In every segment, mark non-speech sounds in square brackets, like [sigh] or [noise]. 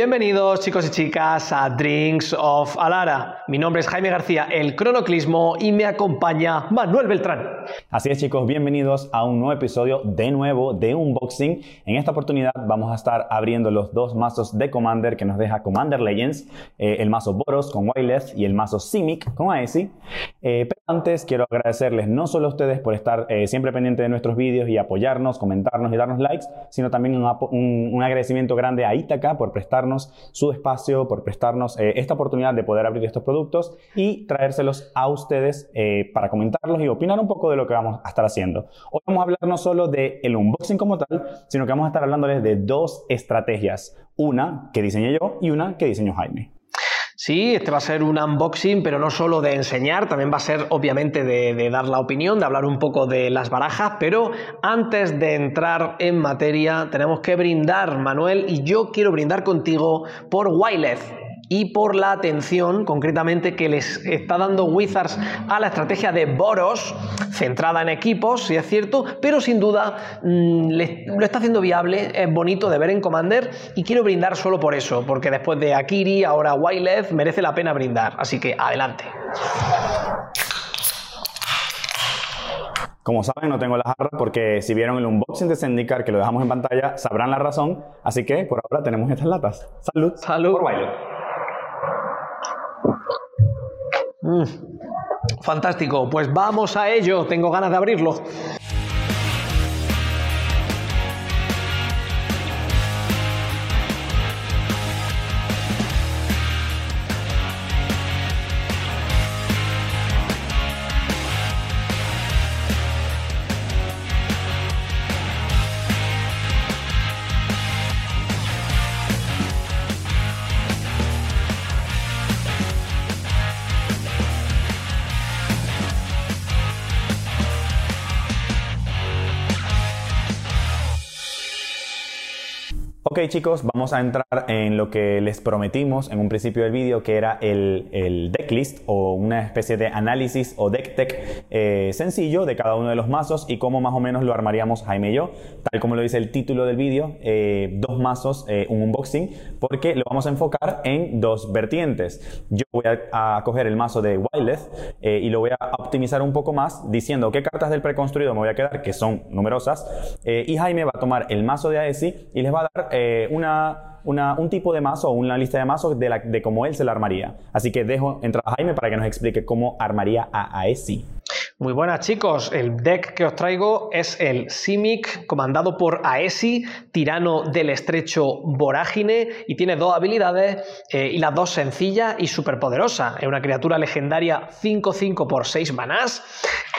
Bienvenidos chicos y chicas a Drinks of Alara. Mi nombre es Jaime García, el cronoclismo, y me acompaña Manuel Beltrán. Así es chicos, bienvenidos a un nuevo episodio de nuevo de unboxing. En esta oportunidad vamos a estar abriendo los dos mazos de Commander que nos deja Commander Legends, eh, el mazo Boros con Wyleth y el mazo Simic con Aesi. Eh, pero antes quiero agradecerles no solo a ustedes por estar eh, siempre pendientes de nuestros vídeos y apoyarnos, comentarnos y darnos likes, sino también un, agradecimiento grande a Itaca por su espacio, por prestarnos eh, esta oportunidad de poder abrir estos productos y traérselos a ustedes eh, para comentarlos y opinar un poco de lo que vamos a estar haciendo. Hoy vamos a hablar no solo del el unboxing como tal, sino que vamos a estar hablándoles de dos estrategias. Una que diseñé yo y una que diseñó Jaime. Sí, este va a ser un unboxing, pero no solo de enseñar, también va a ser obviamente de, dar la opinión, de hablar un poco de las barajas, pero antes de entrar en materia tenemos que brindar, Manuel, y yo quiero brindar contigo por Wyleth y por la atención concretamente que les está dando Wizards a la estrategia de Boros, centrada en equipos, si es cierto, pero sin duda mm, lo está haciendo viable, es bonito de ver en Commander y quiero brindar solo por eso, porque después de Akiri, ahora Wyleth, merece la pena brindar, así que adelante. Como saben, no tengo la jarra porque si vieron el unboxing de Zendikar, que lo dejamos en pantalla, sabrán la razón. Así que por ahora tenemos estas latas. Salud. Salud. Por Mm. fantástico, pues vamos a ello, tengo ganas de abrirlo. Chicos, vamos a entrar en lo que les prometimos en un principio del vídeo, que era el, el decklist o una especie de análisis o deck tech eh, sencillo de cada uno de los mazos y cómo más o menos lo armaríamos Jaime y yo. Tal como lo dice el título del vídeo, eh, dos mazos, eh, un unboxing, porque lo vamos a enfocar en dos vertientes. Yo voy a, coger el mazo de Wildeth y lo voy a optimizar un poco más diciendo qué cartas del preconstruido me voy a quedar, que son numerosas, y Jaime va a tomar el mazo de Aesi y les va a dar eh, un tipo de mazo una lista de mazos de, de cómo él se la armaría. Así que dejo entrar a Jaime para que nos explique cómo armaría a Aesi. Muy buenas chicos, el deck que os traigo es el Simic comandado por Aesi, tirano del estrecho Vorágine y tiene dos habilidades eh, y las dos sencillas y superpoderosas. Es una criatura legendaria 5-5 por 6 manás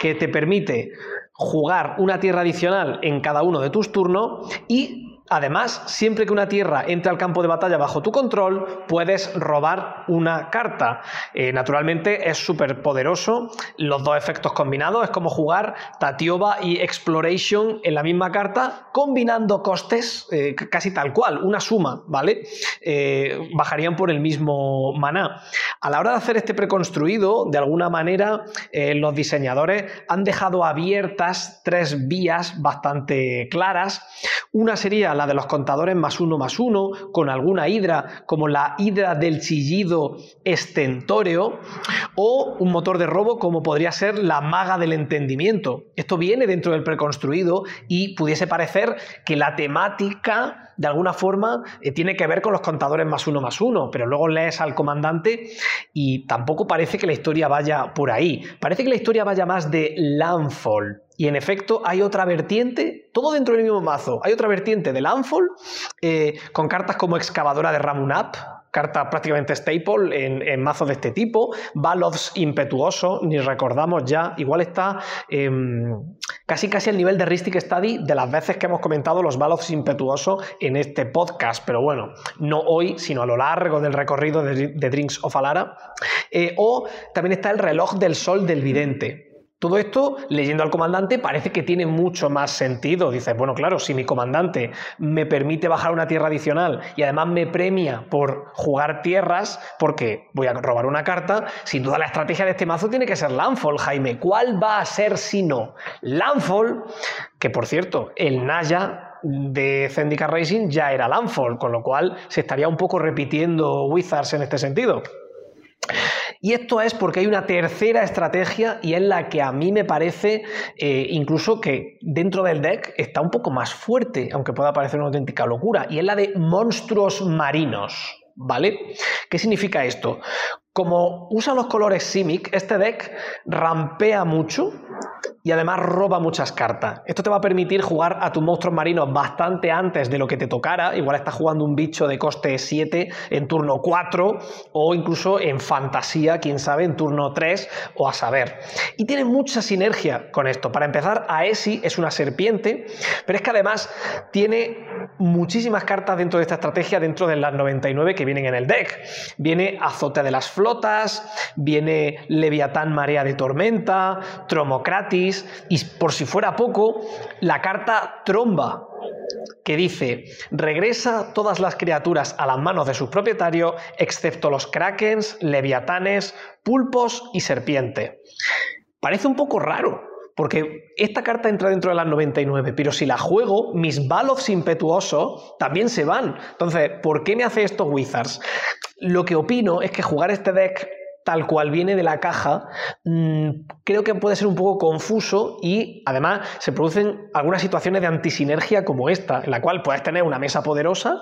que te permite jugar una tierra adicional en cada uno de tus turnos y Además, siempre que una tierra entre al campo de batalla bajo tu control, puedes robar una carta. Eh, naturalmente es súper poderoso. Los dos efectos combinados es como jugar Tatioba y Exploration en la misma carta, combinando costes eh, casi tal cual, una suma, ¿vale? Eh, bajarían por el mismo maná. A la hora de hacer este preconstruido, de alguna manera, los diseñadores han dejado abiertas tres vías bastante claras. Una sería la de los contadores más uno más uno, con alguna hidra como la hidra del chillido estentóreo, o un motor de robo como podría ser la maga del entendimiento. Esto viene dentro del preconstruido y pudiese parecer que la temática de alguna forma eh, tiene que ver con los contadores más uno más uno, pero luego lees al comandante y tampoco parece que la historia vaya por ahí. Parece que la historia vaya más de landfall. Y en efecto hay otra vertiente, todo dentro del mismo mazo, hay otra vertiente de Landfall eh, con cartas como excavadora de Ramunap, carta prácticamente staple en, mazos de este tipo. Balovs impetuoso, ni recordamos ya, igual está em, casi casi al nivel de Ristic Study de las veces que hemos comentado los Balovs impetuosos en este podcast, pero bueno, no hoy, sino a lo largo del recorrido de, Drinks of Alara. Eh, o también está el reloj del sol del vidente. Todo esto, leyendo al comandante, parece que tiene mucho más sentido. Dices, bueno, claro, si mi comandante me permite bajar una tierra adicional y además me premia por jugar tierras, porque voy a robar una carta, sin duda la estrategia de este mazo tiene que ser Landfall, Jaime. ¿Cuál va a ser si no? Landfall, que por cierto, el Naya de Zendika Racing ya era Landfall, con lo cual se estaría un poco repitiendo Wizards en este sentido. Y esto es porque hay una tercera estrategia y es la que a mí me parece eh, incluso que dentro del deck está un poco más fuerte, aunque pueda parecer una auténtica locura, y es la de monstruos marinos. ¿Vale? ¿Qué significa esto? Como usa los colores Simic, este deck rampea mucho y además roba muchas cartas. Esto te va a permitir jugar a tus monstruos marinos bastante antes de lo que te tocara. Igual estás jugando un bicho de coste 7 en turno 4 o incluso en fantasía, quién sabe, en turno 3 o a saber. Y tiene mucha sinergia con esto. Para empezar, Aesi es una serpiente, pero es que además tiene muchísimas cartas dentro de esta estrategia, dentro de las 99 que vienen en el deck. Viene Azote de las Flotas, viene Leviatán Marea de Tormenta, Tromocratis y por si fuera poco, la carta Tromba, que dice, regresa todas las criaturas a las manos de sus propietarios, excepto los krakens, leviatanes, pulpos y serpiente. Parece un poco raro, porque esta carta entra dentro de las 99, pero si la juego, mis Balovs impetuosos también se van. Entonces, ¿por qué me hace esto Wizards? Lo que opino es que jugar este deck tal cual viene de la caja, mm, creo que puede ser un poco confuso y además se producen algunas situaciones de antisinergia como esta, en la cual puedes tener una mesa poderosa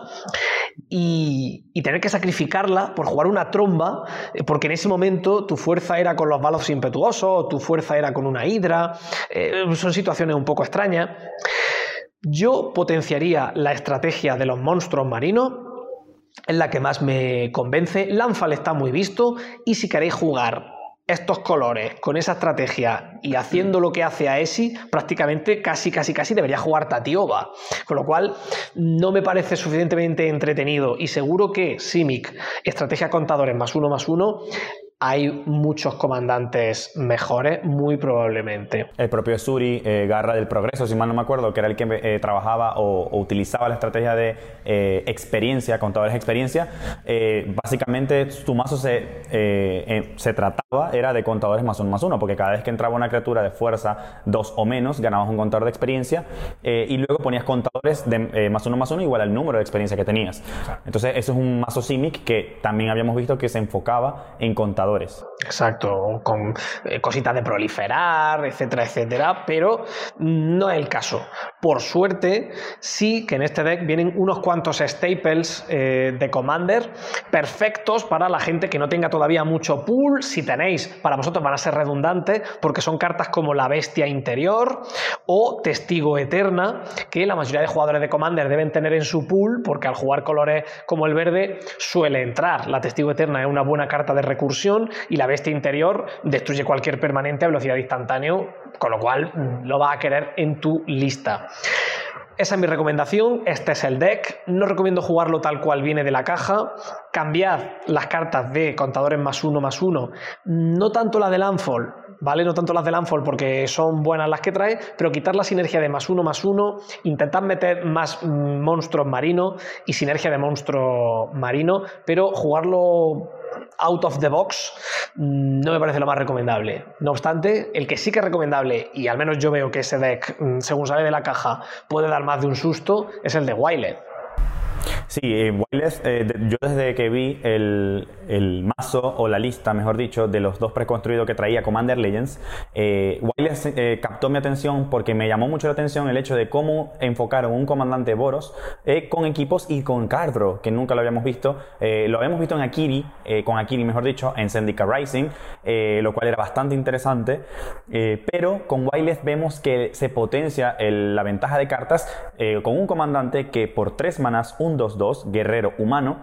y, tener que sacrificarla por jugar una tromba, eh, porque en ese momento tu fuerza era con los balos impetuosos, tu fuerza era con una hidra, eh, son situaciones un poco extrañas. Yo potenciaría la estrategia de los monstruos marinos es la que más me convence. Lanfal está muy visto y si queréis jugar estos colores con esa estrategia y haciendo lo que hace a Esi, prácticamente casi, casi, casi debería jugar Tatiova. Con lo cual, no me parece suficientemente entretenido y seguro que Simic, estrategia contadores más uno más uno, hay muchos comandantes mejores, muy probablemente. El propio Suri, eh, Garra del Progreso, si mal no me acuerdo, que era el que eh, trabajaba o, utilizaba la estrategia de eh, experiencia, contadores de experiencia, básicamente tu mazo se, se trataba, era de contadores más uno más uno, porque cada vez que entraba una criatura de fuerza 2 o menos, ganabas un contador de experiencia y luego ponías contadores de más uno más uno igual al número de experiencia que tenías. Entonces, eso es un mazo Simic que también habíamos visto que se enfocaba en contadores Exacto, con eh, cositas de proliferar, etcétera, etcétera, pero no es el caso. Por suerte, sí que en este deck vienen unos cuantos staples eh, de Commander perfectos para la gente que no tenga todavía mucho pool. Si tenéis, para vosotros van a ser redundantes porque son cartas como la Bestia Interior o Testigo Eterna, que la mayoría de jugadores de Commander deben tener en su pool porque al jugar colores como el verde suele entrar. La Testigo Eterna es una buena carta de recursión y la bestia interior destruye cualquier permanente a velocidad instantánea, con lo cual lo va a querer en tu lista. Esa es mi recomendación, este es el deck, no recomiendo jugarlo tal cual viene de la caja, cambiad las cartas de contadores más uno más uno, no tanto la de Landfall, ¿vale? No tanto las de Landfall porque son buenas las que trae, pero quitar la sinergia de más uno más uno, intentar meter más mm, monstruos marinos y sinergia de monstruo marino, pero jugarlo out of the box mm, no me parece lo más recomendable. No obstante, el que sí que es recomendable, y al menos yo veo que ese deck, mm, según sale de la caja, puede dar más de un susto, es el de Wild. Sí, eh, eh, yo desde que vi el, mazo, o la lista, mejor dicho, de los dos preconstruidos que traía Commander Legends, eh, eh, captó mi atención porque me llamó mucho la atención el hecho de cómo enfocaron un comandante Boros con equipos y con Cardro, que nunca lo habíamos visto. lo habíamos visto en Akiri, con Akiri, mejor dicho, en Zendika Rising, lo cual era bastante interesante, pero con Wildest vemos que se potencia la ventaja de cartas con un comandante que por tres manas, un 2-2, guerrero humano,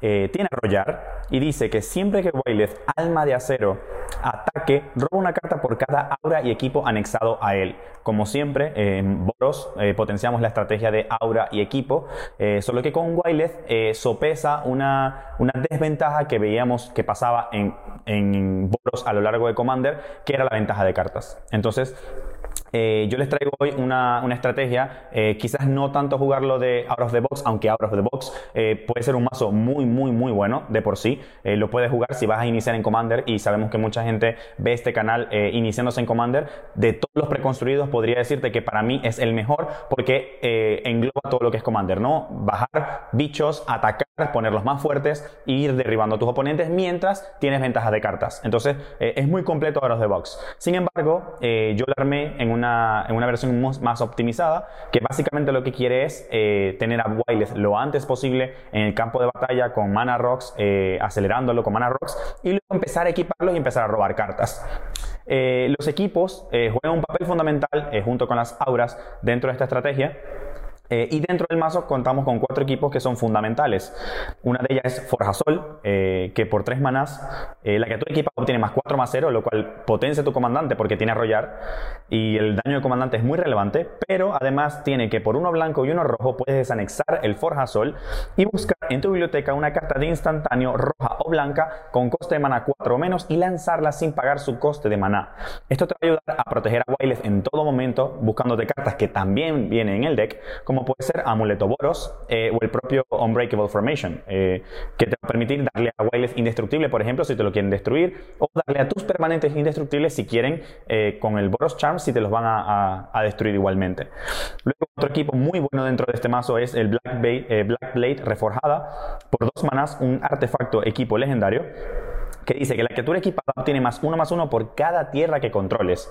eh, tiene arrollar y dice que siempre que Waileth, alma de acero, ataque, roba una carta por cada aura y equipo anexado a él. Como siempre, en Boros eh, potenciamos la estrategia de aura y equipo, eh, solo que con Waileth sopesa una, una, desventaja que veíamos que pasaba en Boros a lo largo de Commander, que era la ventaja de cartas. Entonces, eh, yo les traigo hoy una, estrategia, eh, quizás no tanto jugarlo de out of the box, aunque out of the box eh, puede ser un mazo muy, muy, muy bueno de por sí. lo puedes jugar si vas a iniciar en Commander y sabemos que mucha gente ve este canal iniciándose en Commander. De todos los preconstruidos, podría decirte que para mí es el mejor porque engloba todo lo que es Commander, ¿no? Bajar bichos, atacar, ponerlos más fuertes e ir derribando a tus oponentes mientras tienes ventajas de cartas. Entonces, es muy completo out of the box. Sin embargo, yo lo armé en un en una versión más optimizada, que básicamente lo que quiere es eh, tener a Wildeth lo antes posible en el campo de batalla con Mana Rocks, eh, acelerándolo con Mana Rocks, y luego empezar a equiparlos y empezar a robar cartas. Eh, los equipos juegan un papel fundamental junto con las auras dentro de esta estrategia. Eh, y dentro del mazo contamos con cuatro equipos que son fundamentales. Una de ellas es Forjasol, eh, que por tres manás, eh, la criatura equipada obtiene más 4 más 0, lo cual potencia tu comandante porque tiene arrollar. Y el daño de comandante es muy relevante, pero además tiene que por uno blanco y uno rojo puedes desanexar el Forjasol y buscar en tu biblioteca una carta de instantáneo roja o blanca con coste de mana 4 o menos y lanzarla sin pagar su coste de maná. Esto te va a ayudar a proteger a Wildeth en todo momento, buscándote cartas que también vienen en el deck, como puede ser Amuleto Boros eh, o el propio Unbreakable Formation, eh, que te va a permitir darle a Wildeth indestructible, por ejemplo, si te lo quieren destruir, o darle a tus permanentes indestructibles si quieren eh, con el Boros Charm, si te los van a, destruir igualmente. Luego, otro equipo muy bueno dentro de este mazo es el Black Blade Reforjada, por dos manas, un artefacto equipo legendario que dice que la criatura equipada tiene más uno más uno por cada tierra que controles.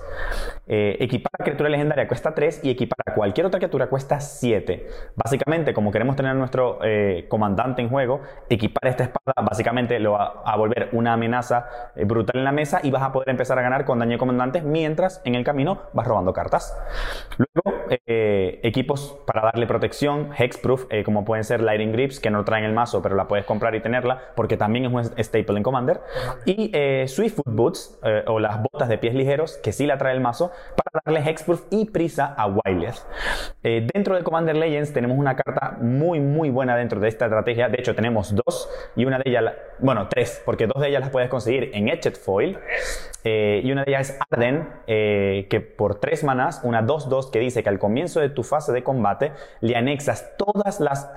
Eh, equipar a criatura legendaria cuesta 3 y equipar a cualquier otra criatura cuesta 7. Básicamente, como queremos tener a nuestro eh, comandante en juego, equipar esta espada básicamente lo va a volver una amenaza eh, brutal en la mesa y vas a poder empezar a ganar con daño de comandantes mientras en el camino vas robando cartas. Luego, equipos para darle protección, hexproof, como pueden ser Lighting Grips, que no traen el mazo, pero la puedes comprar y tenerla porque también es un staple en Commander. Y eh, Swift Foot Boots, eh, o las botas de pies ligeros, que sí la trae el mazo, para darle Hexproof y prisa a Wildeth. Eh, dentro de Commander Legends tenemos una carta muy, muy buena dentro de esta estrategia. De hecho, tenemos dos, y una de ellas, bueno, tres, porque dos de ellas las puedes conseguir en Etched Foil. y una de ellas es Arden, que por tres manas, una 2-2 que dice que al comienzo de tu fase de combate le anexas todas las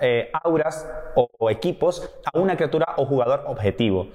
auras o equipos a una criatura o jugador objetivo.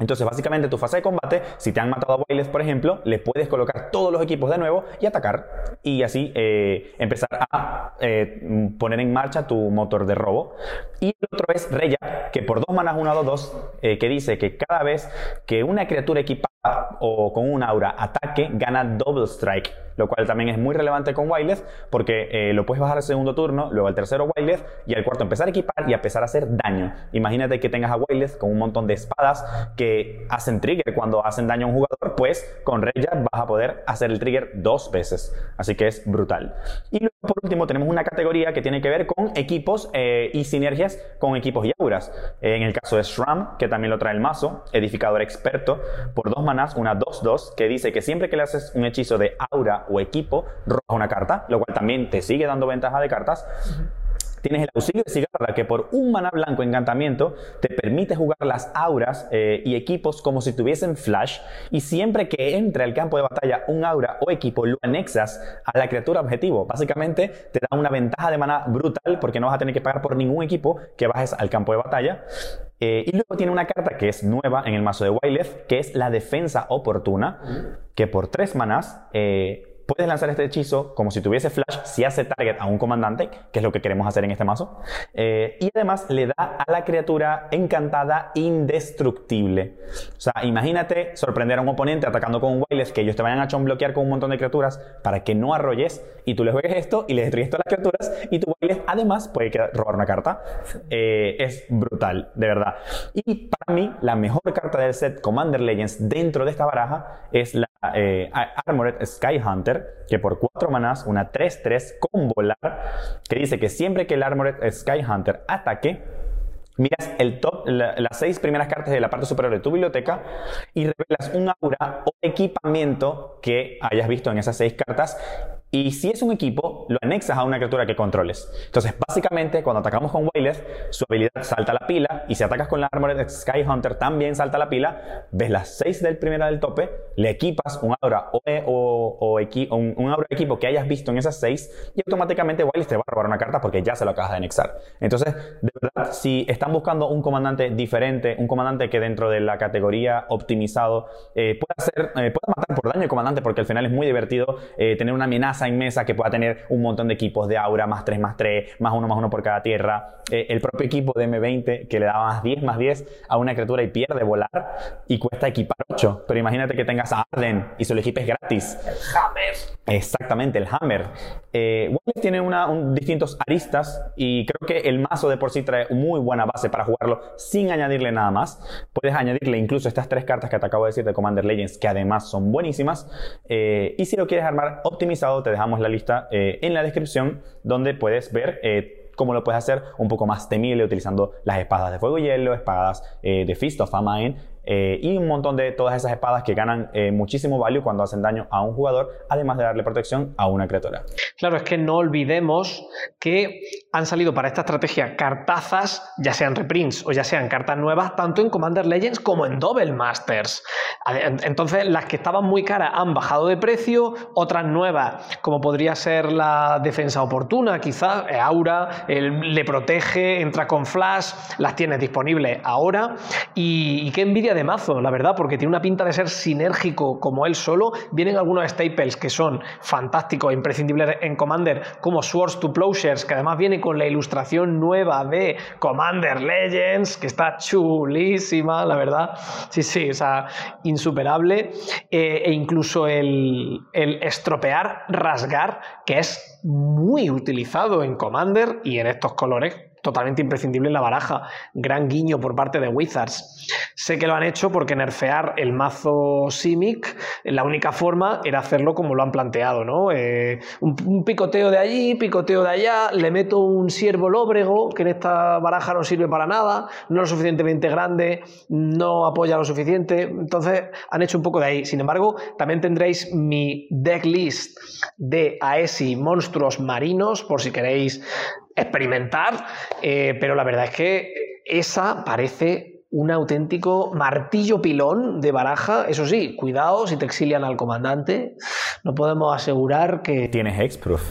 Entonces, básicamente, tu fase de combate, si te han matado a Wailes, por ejemplo, le puedes colocar todos los equipos de nuevo y atacar. Y así eh, empezar a eh, poner en marcha tu motor de robo. Y el otro es Reya, que por dos manas 1, 2, 2, que dice que cada vez que una criatura equipada o con un aura ataque, gana Double Strike, lo cual también es muy relevante con Wildeth porque eh, lo puedes bajar al segundo turno, luego al tercero Wildeth y al cuarto empezar a equipar y empezar a hacer daño. Imagínate que tengas a Wildeth con un montón de espadas que hacen trigger cuando hacen daño a un jugador, pues con Reya vas a poder hacer el trigger dos veces, así que es brutal. Y luego por último tenemos una categoría que tiene que ver con equipos eh, y sinergias con equipos y auras. en el caso de Shram, que también lo trae el mazo, edificador experto, por dos una 2-2, que dice que siempre que le haces un hechizo de aura o equipo, roja una carta, lo cual también te sigue dando ventaja de cartas. Tienes el auxilio de Cigarra, que por un mana blanco encantamiento te permite jugar las auras eh, y equipos como si tuviesen flash. Y siempre que entre al campo de batalla un aura o equipo, lo anexas a la criatura objetivo. Básicamente te da una ventaja de mana brutal porque no vas a tener que pagar por ningún equipo que bajes al campo de batalla. Eh, y luego tiene una carta que es nueva en el mazo de Wyleth, que es la defensa oportuna, que por tres manas eh, puedes lanzar este hechizo como si tuviese flash si hace target a un comandante, que es lo que queremos hacer en este mazo. Eh, y además le da a la criatura encantada indestructible. O sea, imagínate sorprender a un oponente atacando con un Wyleth que ellos te vayan a bloquear con un montón de criaturas para que no arrolles y tú le juegues esto y le destruyes todas las criaturas y tu Wyleth además puede robar una carta. Eh, es brutal, de verdad. Y para mí, la mejor carta del set Commander Legends dentro de esta baraja es la eh, Armored Sky Hunter, que por 4 manás, una 3-3 con volar, que dice que siempre que el Armored Sky Hunter ataque, miras el top, las 6 primeras cartas de la parte superior de tu biblioteca y revelas un aura o equipamiento que hayas visto en esas 6 cartas Y si es un equipo, lo anexas a una criatura que controles. Entonces, básicamente, cuando atacamos con Wayleth, su habilidad salta a la pila. Y si atacas con la Armored Sky Hunter, también salta a la pila. Ves las 6 del primera del tope, le equipas un aura o, o, un, un, aura de equipo que hayas visto en esas 6. Y automáticamente Wayleth te va a robar una carta porque ya se lo acabas de anexar. Entonces, de verdad, si están buscando un comandante diferente, un comandante que dentro de la categoría optimizado eh, pueda, hacer, eh, pueda matar por daño el comandante, porque al final es muy divertido eh, tener una amenaza en mesa que pueda tener un montón de equipos de aura, más 3, más 3, más 1, más 1 por cada tierra. Eh, el propio equipo de M20 que le da más 10, más 10 a una criatura y pierde volar y cuesta equipar 8. Pero imagínate que tengas a Arden y se lo equipes gratis. Hammer. Exactamente, el Hammer. Eh, tiene una, distintos aristas y creo que el mazo de por sí trae muy buena base para jugarlo sin añadirle nada más. Puedes añadirle incluso estas tres cartas que te acabo de decir de Commander Legends que además son buenísimas. Eh, y si lo quieres armar optimizado, te dejamos la lista eh, en la descripción donde puedes ver eh, cómo lo puedes hacer un poco más temible utilizando las espadas de fuego y hielo, espadas de Fist of Famine eh, y un montón de todas esas espadas que ganan eh, muchísimo value cuando hacen daño a un jugador, además de darle protección a una criatura. Claro, es que no olvidemos que han salido para esta estrategia cartazas, ya sean reprints o ya sean cartas nuevas, tanto en Commander Legends como en Double Masters. Entonces, las que estaban muy caras han bajado de precio, otras nuevas, como podría ser la defensa oportuna, quizás, eh, Aura, le protege, entra con flash, las tienes disponibles ahora. Y, y qué envidia de mazo, la verdad, porque tiene una pinta de ser sinérgico como él solo. Vienen algunos staples que son fantásticos e imprescindibles en Commander, como Swords to Plowshares, que además viene con la ilustración nueva de Commander Legends, que está chulísima, la verdad. Sí, sí, o sea, insuperable. Eh, e incluso el, el estropear, rasgar, que es muy utilizado en Commander y en estos colores totalmente imprescindible en la baraja. Gran guiño por parte de Wizards. Sé que lo han hecho porque nerfear el mazo Simic, la única forma era hacerlo como lo han planteado, ¿no? Eh, un, picoteo de allí, picoteo de allá, le meto un siervo lóbrego, que en esta baraja no sirve para nada, no lo suficientemente grande, no apoya lo suficiente. Entonces han hecho un poco de ahí. Sin embargo, también tendréis mi decklist de Aesi monstruos marinos, por si queréis experimentar, eh, pero la verdad es que esa parece un auténtico martillo pilón de baraja. Eso sí, cuidado si te exilian al comandante. No podemos asegurar que. ¿Tiene hexproof?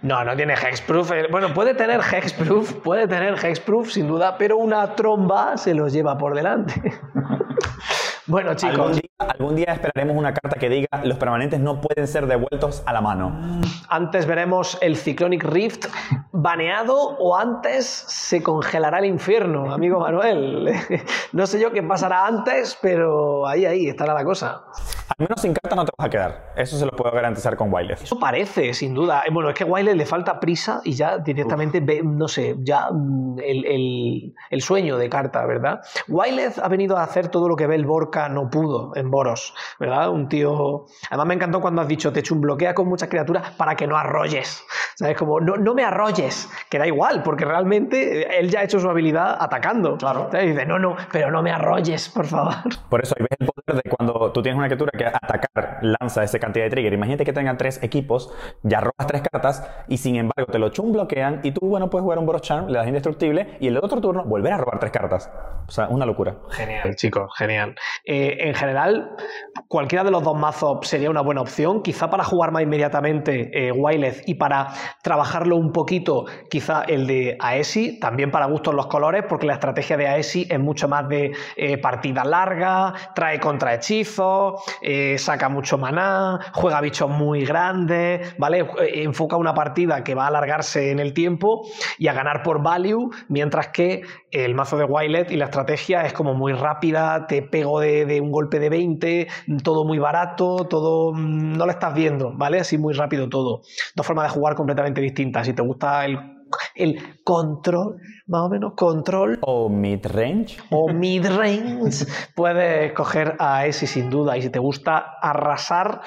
No, no tiene hexproof. Eh, bueno, puede tener hexproof, puede tener hexproof sin duda, pero una tromba se los lleva por delante. [laughs] bueno, chicos. Algún día esperaremos una carta que diga los permanentes no pueden ser devueltos a la mano. Antes veremos el Cyclonic Rift baneado o antes se congelará el infierno, amigo Manuel. [laughs] No sé yo qué pasará antes, pero ahí, ahí estará la cosa. Al menos sin carta no te vas a quedar. Eso se lo puedo garantizar con Wildeth. Eso parece, sin duda. Eh, bueno, es que a Wildeth le falta prisa y ya directamente ve, no sé, ya mm, el, sueño de carta, ¿verdad? Wildeth ha venido a hacer todo lo que Bel Borca no pudo en Boros, ¿verdad? Un tío. Además, me encantó cuando has dicho, te echo un bloquea con muchas criaturas para que no arrolles. [laughs] ¿Sabes? Como, no, no me arrolles, que da igual, porque realmente él ya ha hecho su habilidad atacando. Claro. Y dice, no, no, pero no me arrolles, por favor. Por eso ahí ves el poder de cuando tú tienes una criatura que atacar lanza esa cantidad de trigger. Imagínate que tengan tres equipos, ya robas tres cartas y sin embargo te lo chum bloquean y tú, bueno, puedes jugar un Boros Charm, le das indestructible y el otro turno volver a robar tres cartas. O sea, una locura. Genial, chicos, genial. Eh, en general, cualquiera de los dos mazos sería una buena opción. Quizá para jugar más inmediatamente eh, y para trabajarlo un poquito, quizá el de Aesi, también para gustos los colores, porque la estrategia de Aesi es mucho más de eh, partida larga, trae contrahechizos, eh, saca mucho maná, juega bichos muy grandes, ¿vale? Eh, enfoca una partida que va a alargarse en el tiempo y a ganar por value, mientras que el mazo de Wilet y la estrategia es como muy rápida, te pego de, un golpe de 20, todo muy barato, todo mm, no lo estás viendo, ¿vale? Así muy rápido todo. Dos formas de jugar completamente distintas. Si te gusta el el control, más o menos, control. O mid-range. O mid-range. [laughs] puedes coger a ese sin duda. Y si te gusta arrasar,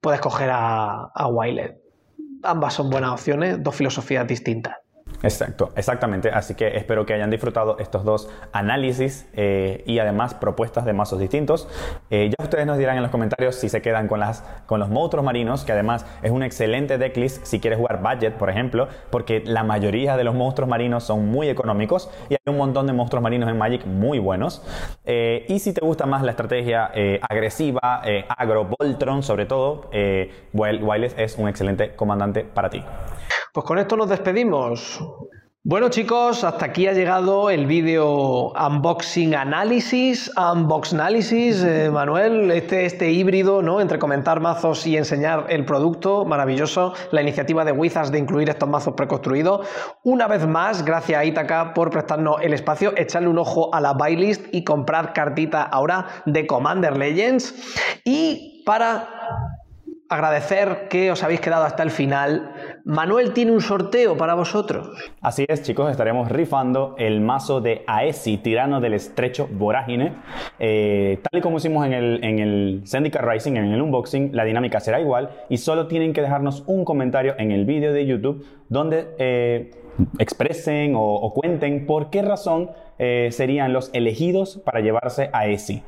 puedes coger a, a Ambas son buenas opciones, dos filosofías distintas. Exacto, exactamente. Así que espero que hayan disfrutado estos dos análisis eh, y además propuestas de mazos distintos. Eh, ya ustedes nos dirán en los comentarios si se quedan con, las, con los monstruos marinos, que además es un excelente decklist si quieres jugar budget, por ejemplo, porque la mayoría de los monstruos marinos son muy económicos y hay un montón de monstruos marinos en Magic muy buenos. Eh, y si te gusta más la estrategia agresiva, agro, Voltron sobre todo, Wireless es un excelente comandante para ti. Pues con esto nos despedimos. Bueno chicos, hasta aquí ha llegado el vídeo unboxing análisis, unbox análisis, eh, Manuel, este, este híbrido, ¿no? Entre comentar mazos y enseñar el producto, maravilloso, la iniciativa de Wizards de incluir estos mazos preconstruidos. Una vez más, gracias a Itaca por prestarnos el espacio, echarle un ojo a la buy y comprar cartita ahora de Commander Legends. Y para agradecer que os habéis quedado hasta el final. Manuel tiene un sorteo para vosotros. Así es, chicos, estaremos rifando el mazo de Aesi, tirano del estrecho vorágine. Eh, tal y como hicimos en el, en el Syndicate Rising, en el unboxing, la dinámica será igual y solo tienen que dejarnos un comentario en el vídeo de YouTube donde eh, expresen o, cuenten por qué razón eh, serían los elegidos para llevarse a ESI.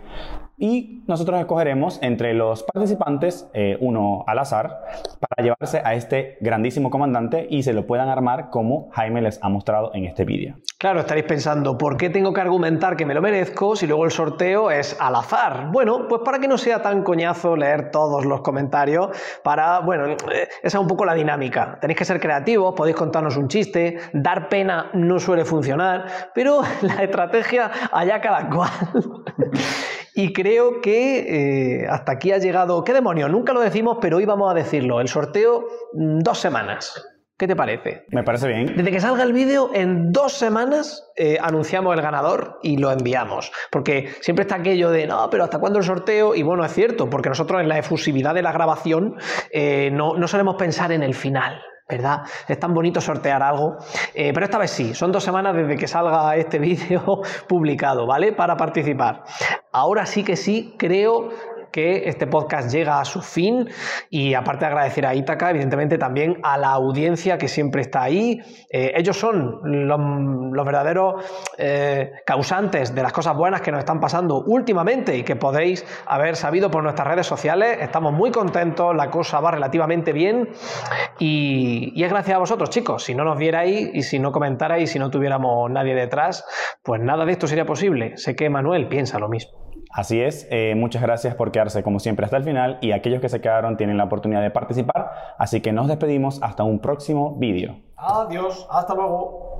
Y nosotros escogeremos entre los participantes eh, uno al azar para llevarse a este grandísimo comandante y se lo puedan armar como Jaime les ha mostrado en este vídeo. Claro, estaréis pensando, ¿por qué tengo que argumentar que me lo merezco si luego el sorteo es al azar? Bueno, pues para que no sea tan coñazo leer todos los comentarios, para, bueno, eh, esa es un poco la dinámica. Tenéis que ser creativos, podéis contarnos un chiste, dar pena no suele funcionar, pero [laughs] la estrategia allá cada cual. Y creo que eh, hasta aquí ha llegado. ¿Qué demonio? Nunca lo decimos, pero hoy vamos a decirlo. El sorteo, mm, dos semanas. ¿Qué te parece? Me parece bien. Desde que salga el vídeo, en dos semanas eh, anunciamos el ganador y lo enviamos. Porque siempre está aquello de, no, pero ¿hasta cuándo el sorteo? Y bueno, es cierto, porque nosotros en la efusividad de la grabación eh, no, no solemos pensar en el final. ¿Verdad? Es tan bonito sortear algo. Eh, pero esta vez sí, son dos semanas desde que salga este [laughs] vídeo publicado, ¿vale? Para participar. Ahora sí que sí, creo que este podcast llega a su fin y aparte de agradecer a Ítaca, evidentemente también a la audiencia que siempre está ahí. Eh, ellos son los, verdaderos eh, causantes de las cosas buenas que nos están pasando últimamente y que podéis haber sabido por nuestras redes sociales. Estamos muy contentos, la cosa va relativamente bien y, y es gracias a vosotros, chicos. Si no nos vierais y si no comentarais y si no tuviéramos nadie detrás, pues nada de esto sería posible. Sé que Manuel piensa lo mismo. Así es, eh, muchas gracias por quedarse como siempre hasta el final y aquellos que se quedaron tienen la oportunidad de participar, así que nos despedimos hasta un próximo vídeo. Adiós, hasta luego.